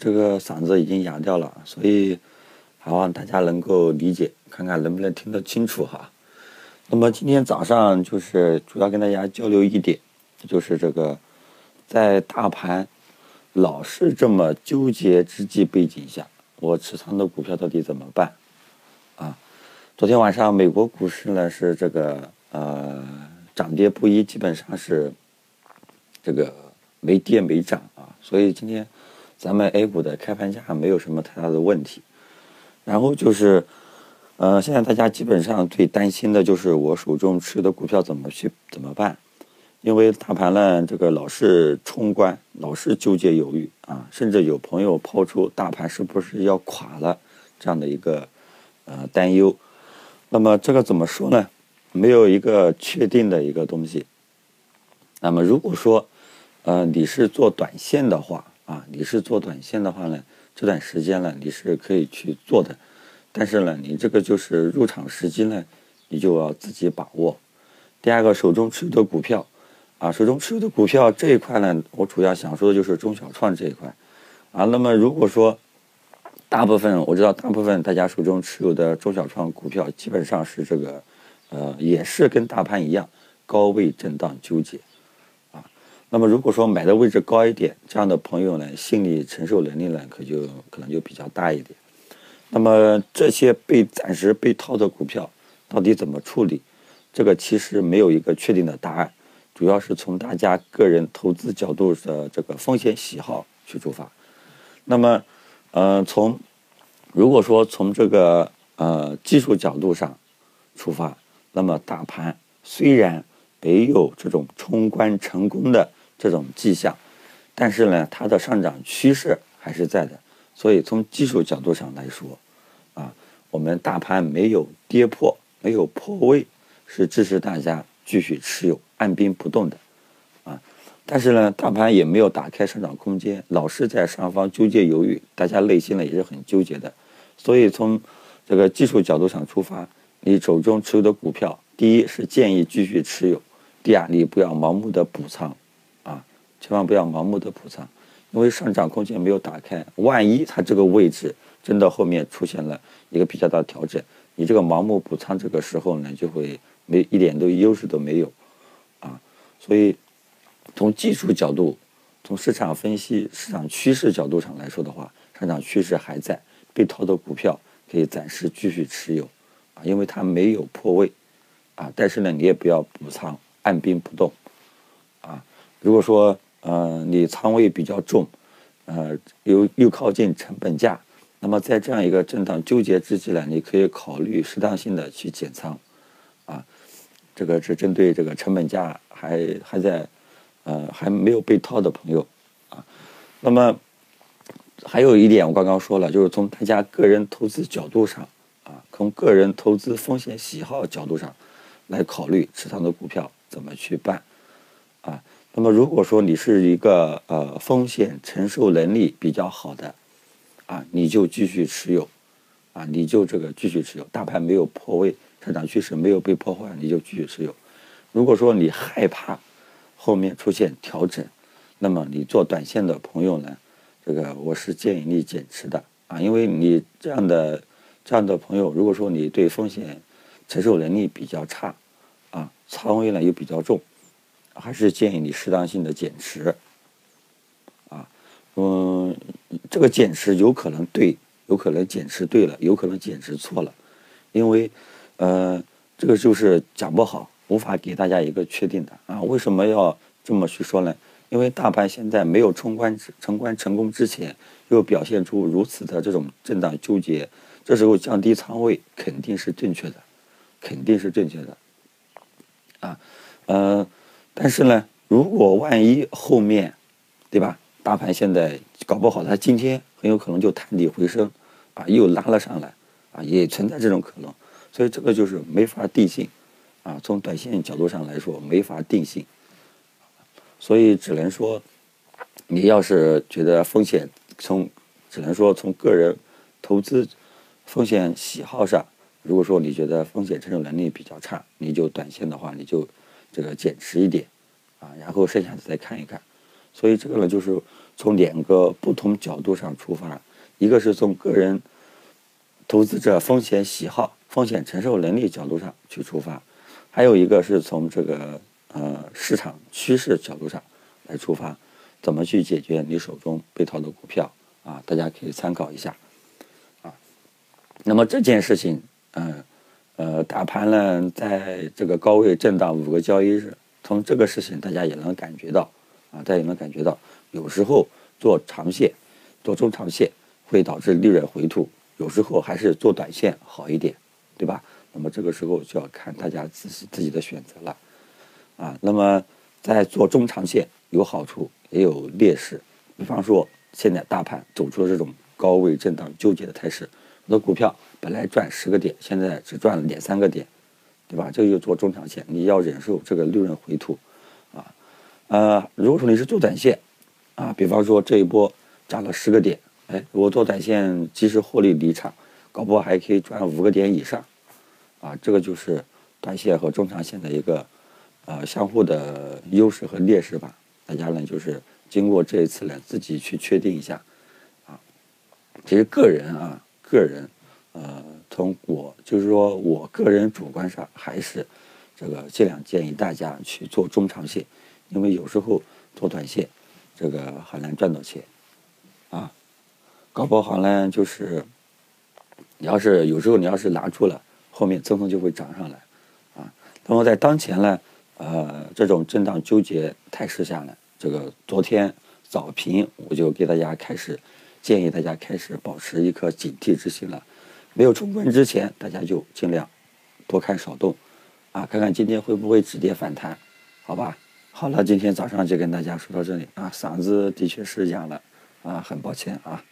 这个嗓子已经哑掉了，所以还望大家能够理解，看看能不能听得清楚哈。那么今天早上就是主要跟大家交流一点，就是这个在大盘老是这么纠结之际背景下，我持仓的股票到底怎么办？啊，昨天晚上美国股市呢是这个呃涨跌不一，基本上是这个没跌没涨啊，所以今天。咱们 A 股的开盘价没有什么太大的问题，然后就是，呃，现在大家基本上最担心的就是我手中持有的股票怎么去怎么办？因为大盘呢，这个老是冲关，老是纠结犹豫啊，甚至有朋友抛出大盘是不是要垮了这样的一个呃担忧。那么这个怎么说呢？没有一个确定的一个东西。那么如果说，呃，你是做短线的话，啊，你是做短线的话呢，这段时间呢你是可以去做的，但是呢，你这个就是入场时机呢，你就要自己把握。第二个，手中持有的股票，啊，手中持有的股票这一块呢，我主要想说的就是中小创这一块，啊，那么如果说大部分我知道大部分大家手中持有的中小创股票基本上是这个，呃，也是跟大盘一样高位震荡纠结。那么如果说买的位置高一点，这样的朋友呢，心理承受能力呢，可就可能就比较大一点。那么这些被暂时被套的股票，到底怎么处理？这个其实没有一个确定的答案，主要是从大家个人投资角度的这个风险喜好去出发。那么，呃，从如果说从这个呃技术角度上出发，那么大盘虽然没有这种冲关成功的。这种迹象，但是呢，它的上涨趋势还是在的，所以从技术角度上来说，啊，我们大盘没有跌破，没有破位，是支持大家继续持有，按兵不动的，啊，但是呢，大盘也没有打开上涨空间，老是在上方纠结犹豫，大家内心呢也是很纠结的，所以从这个技术角度上出发，你手中持有的股票，第一是建议继续持有，第二你不要盲目的补仓。千万不要盲目的补仓，因为上涨空间没有打开，万一它这个位置真的后面出现了一个比较大的调整，你这个盲目补仓这个时候呢，就会没一点都优势都没有，啊，所以从技术角度，从市场分析、市场趋势角度上来说的话，上涨趋势还在，被套的股票可以暂时继续持有，啊，因为它没有破位，啊，但是呢，你也不要补仓，按兵不动，啊，如果说。呃，你仓位比较重，呃，又又靠近成本价，那么在这样一个震荡纠结之际呢，你可以考虑适当性的去减仓，啊，这个是针对这个成本价还还在，呃，还没有被套的朋友，啊，那么还有一点我刚刚说了，就是从大家个人投资角度上，啊，从个人投资风险喜好角度上来考虑持仓的股票怎么去办，啊。那么，如果说你是一个呃风险承受能力比较好的，啊，你就继续持有，啊，你就这个继续持有，大盘没有破位，上涨趋势没有被破坏，你就继续持有。如果说你害怕后面出现调整，那么你做短线的朋友呢，这个我是建议你减持的啊，因为你这样的这样的朋友，如果说你对风险承受能力比较差，啊，仓位呢又比较重。还是建议你适当性的减持，啊，嗯，这个减持有可能对，有可能减持对了，有可能减持错了，因为，呃，这个就是讲不好，无法给大家一个确定的啊。为什么要这么去说呢？因为大盘现在没有冲关成关成功之前，又表现出如此的这种震荡纠结，这时候降低仓位肯定是正确的，肯定是正确的，啊，嗯。但是呢，如果万一后面，对吧？大盘现在搞不好，它今天很有可能就探底回升，啊，又拉了上来，啊，也存在这种可能，所以这个就是没法定性，啊，从短线角度上来说没法定性，所以只能说，你要是觉得风险从，只能说从个人投资风险喜好上，如果说你觉得风险承受能力比较差，你就短线的话，你就。这个减持一点，啊，然后剩下的再看一看，所以这个呢，就是从两个不同角度上出发，一个是从个人投资者风险喜好、风险承受能力角度上去出发，还有一个是从这个呃市场趋势角度上来出发，怎么去解决你手中被套的股票啊？大家可以参考一下啊。那么这件事情，嗯，呃大盘呢在这个高位震荡五个交易日，从这个事情大家也能感觉到啊，大家也能感觉到，有时候做长线、做中长线会导致利润回吐，有时候还是做短线好一点，对吧？那么这个时候就要看大家自己自己的选择了啊。那么在做中长线有好处也有劣势，比方说现在大盘走出了这种高位震荡纠结的态势。的股票本来赚十个点，现在只赚了两三个点，对吧？这就做中长线，你要忍受这个利润回吐，啊，呃，如果说你是做短线，啊，比方说这一波涨了十个点，哎，我做短线及时获利离场，搞不好还可以赚五个点以上，啊，这个就是短线和中长线的一个呃相互的优势和劣势吧。大家呢就是经过这一次呢自己去确定一下，啊，其实个人啊。个人，呃，从我就是说我个人主观上还是这个尽量建议大家去做中长线，因为有时候做短线这个很难赚到钱啊，搞不好呢就是你要是有时候你要是拿住了，后面蹭蹭就会涨上来啊。那么在当前呢，呃，这种震荡纠结态势下呢，这个昨天早评我就给大家开始。建议大家开始保持一颗警惕之心了，没有冲关之前，大家就尽量多看少动，啊，看看今天会不会止跌反弹，好吧？好了，今天早上就跟大家说到这里啊，嗓子的确是哑了，啊，很抱歉啊。